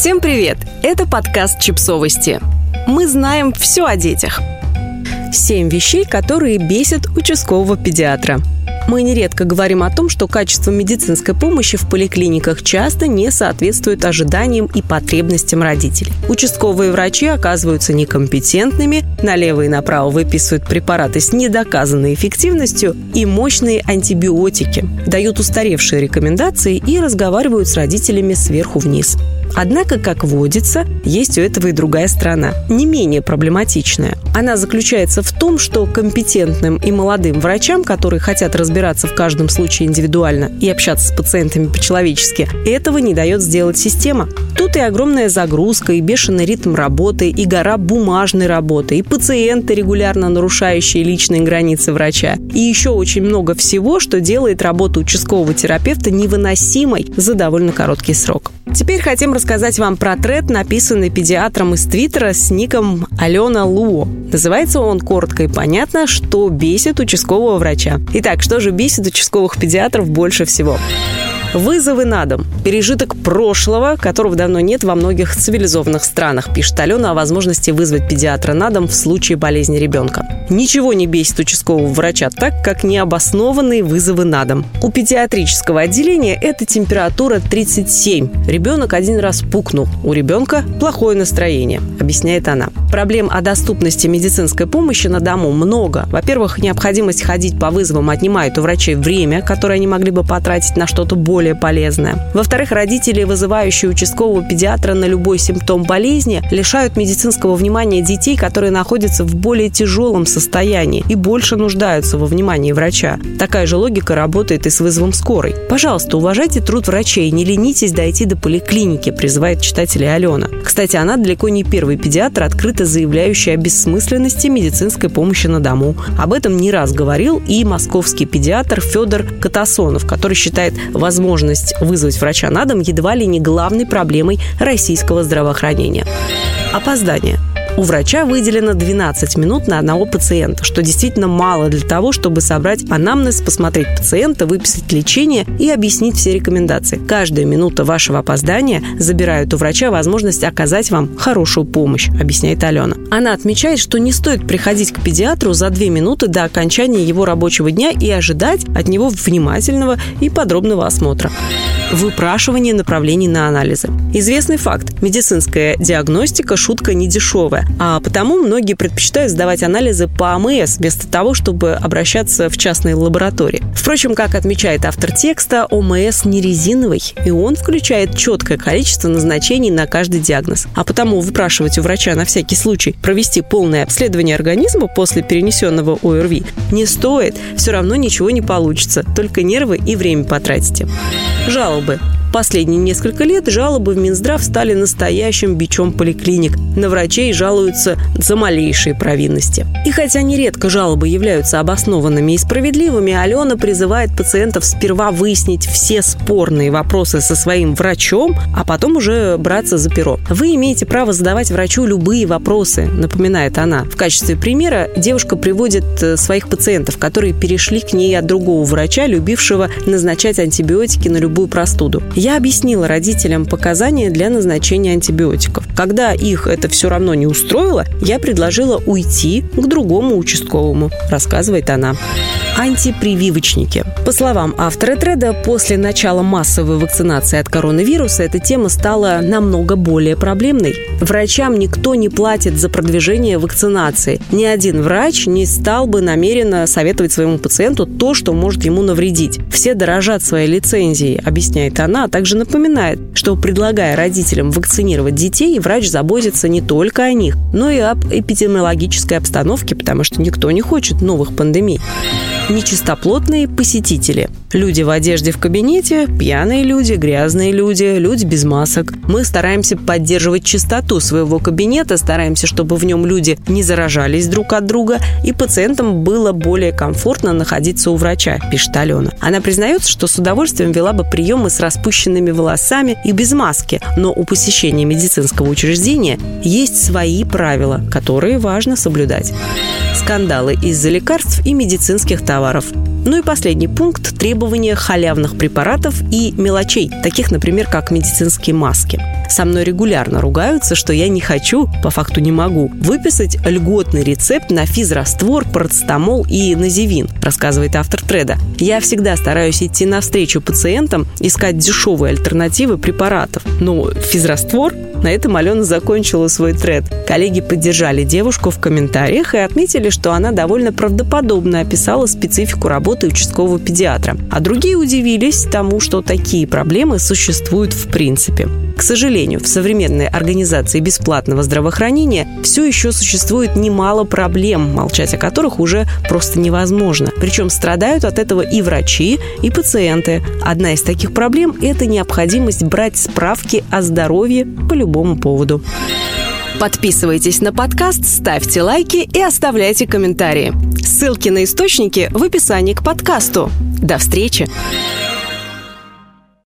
Всем привет! Это подкаст «Чипсовости». Мы знаем все о детях. Семь вещей, которые бесят участкового педиатра – мы нередко говорим о том, что качество медицинской помощи в поликлиниках часто не соответствует ожиданиям и потребностям родителей. Участковые врачи оказываются некомпетентными, налево и направо выписывают препараты с недоказанной эффективностью и мощные антибиотики, дают устаревшие рекомендации и разговаривают с родителями сверху вниз. Однако, как водится, есть у этого и другая сторона, не менее проблематичная. Она заключается в том, что компетентным и молодым врачам, которые хотят разбираться в каждом случае индивидуально и общаться с пациентами по-человечески, этого не дает сделать система. Тут и огромная загрузка, и бешеный ритм работы, и гора бумажной работы, и пациенты, регулярно нарушающие личные границы врача, и еще очень много всего, что делает работу участкового терапевта невыносимой за довольно короткий срок. Теперь хотим рассказать вам про тред, написанный педиатром из Твиттера с ником Алена Луо. Называется он коротко и понятно, что бесит участкового врача. Итак, что же бесит участковых педиатров больше всего? Вызовы на дом. Пережиток прошлого, которого давно нет во многих цивилизованных странах, пишет Алена о возможности вызвать педиатра на дом в случае болезни ребенка. Ничего не бесит участкового врача так, как необоснованные вызовы на дом. У педиатрического отделения это температура 37. Ребенок один раз пукнул. У ребенка плохое настроение, объясняет она. Проблем о доступности медицинской помощи на дому много. Во-первых, необходимость ходить по вызовам отнимает у врачей время, которое они могли бы потратить на что-то более полезное. Во-вторых, родители, вызывающие участкового педиатра на любой симптом болезни, лишают медицинского внимания детей, которые находятся в более тяжелом состоянии и больше нуждаются во внимании врача. Такая же логика работает и с вызовом скорой. Пожалуйста, уважайте труд врачей, не ленитесь дойти до поликлиники, призывает читателя Алена. Кстати, она далеко не первый педиатр, открыто заявляющий о бессмысленности медицинской помощи на дому. Об этом не раз говорил и московский педиатр Федор Катасонов, который считает возможность вызвать врача на дом едва ли не главной проблемой российского здравоохранения. Опоздание – у врача выделено 12 минут на одного пациента, что действительно мало для того, чтобы собрать анамнез, посмотреть пациента, выписать лечение и объяснить все рекомендации. Каждая минута вашего опоздания забирает у врача возможность оказать вам хорошую помощь, объясняет Алена. Она отмечает, что не стоит приходить к педиатру за 2 минуты до окончания его рабочего дня и ожидать от него внимательного и подробного осмотра выпрашивание направлений на анализы. Известный факт. Медицинская диагностика – шутка не дешевая, а потому многие предпочитают сдавать анализы по АМС вместо того, чтобы обращаться в частные лаборатории. Впрочем, как отмечает автор текста, ОМС не резиновый, и он включает четкое количество назначений на каждый диагноз. А потому выпрашивать у врача на всякий случай провести полное обследование организма после перенесенного ОРВИ не стоит, все равно ничего не получится, только нервы и время потратите. Жалобы. Последние несколько лет жалобы в Минздрав стали настоящим бичом поликлиник. На врачей жалуются за малейшие провинности. И хотя нередко жалобы являются обоснованными и справедливыми, Алена призывает пациентов сперва выяснить все спорные вопросы со своим врачом, а потом уже браться за перо. Вы имеете право задавать врачу любые вопросы, напоминает она. В качестве примера девушка приводит э, своих пациентов, которые перешли к ней от другого врача, любившего назначать антибиотики на любую простуду. Я объяснила родителям показания для назначения антибиотиков. Когда их это все равно не устроило, я предложила уйти к другому участковому, рассказывает она антипрививочники. По словам автора треда, после начала массовой вакцинации от коронавируса эта тема стала намного более проблемной. Врачам никто не платит за продвижение вакцинации. Ни один врач не стал бы намеренно советовать своему пациенту то, что может ему навредить. Все дорожат своей лицензией, объясняет она, также напоминает, что предлагая родителям вакцинировать детей, врач заботится не только о них, но и об эпидемиологической обстановке, потому что никто не хочет новых пандемий нечистоплотные посетители. Люди в одежде в кабинете, пьяные люди, грязные люди, люди без масок. Мы стараемся поддерживать чистоту своего кабинета, стараемся, чтобы в нем люди не заражались друг от друга, и пациентам было более комфортно находиться у врача, пишет Алена. Она признается, что с удовольствием вела бы приемы с распущенными волосами и без маски, но у посещения медицинского учреждения есть свои правила, которые важно соблюдать. Скандалы из-за лекарств и медицинских товаров. Ну и последний пункт – требования халявных препаратов и мелочей, таких, например, как медицинские маски. Со мной регулярно ругаются, что я не хочу, по факту не могу, выписать льготный рецепт на физраствор, парацетамол и називин, рассказывает автор треда. Я всегда стараюсь идти навстречу пациентам, искать дешевые альтернативы препаратов. Но физраствор на этом Алена закончила свой тред. Коллеги поддержали девушку в комментариях и отметили, что она довольно правдоподобно описала специфику работы участкового педиатра. А другие удивились тому, что такие проблемы существуют в принципе. К сожалению, в современной организации бесплатного здравоохранения все еще существует немало проблем, молчать о которых уже просто невозможно. Причем страдают от этого и врачи, и пациенты. Одна из таких проблем – это необходимость брать справки о здоровье по любому поводу. Подписывайтесь на подкаст, ставьте лайки и оставляйте комментарии. Ссылки на источники в описании к подкасту. До встречи!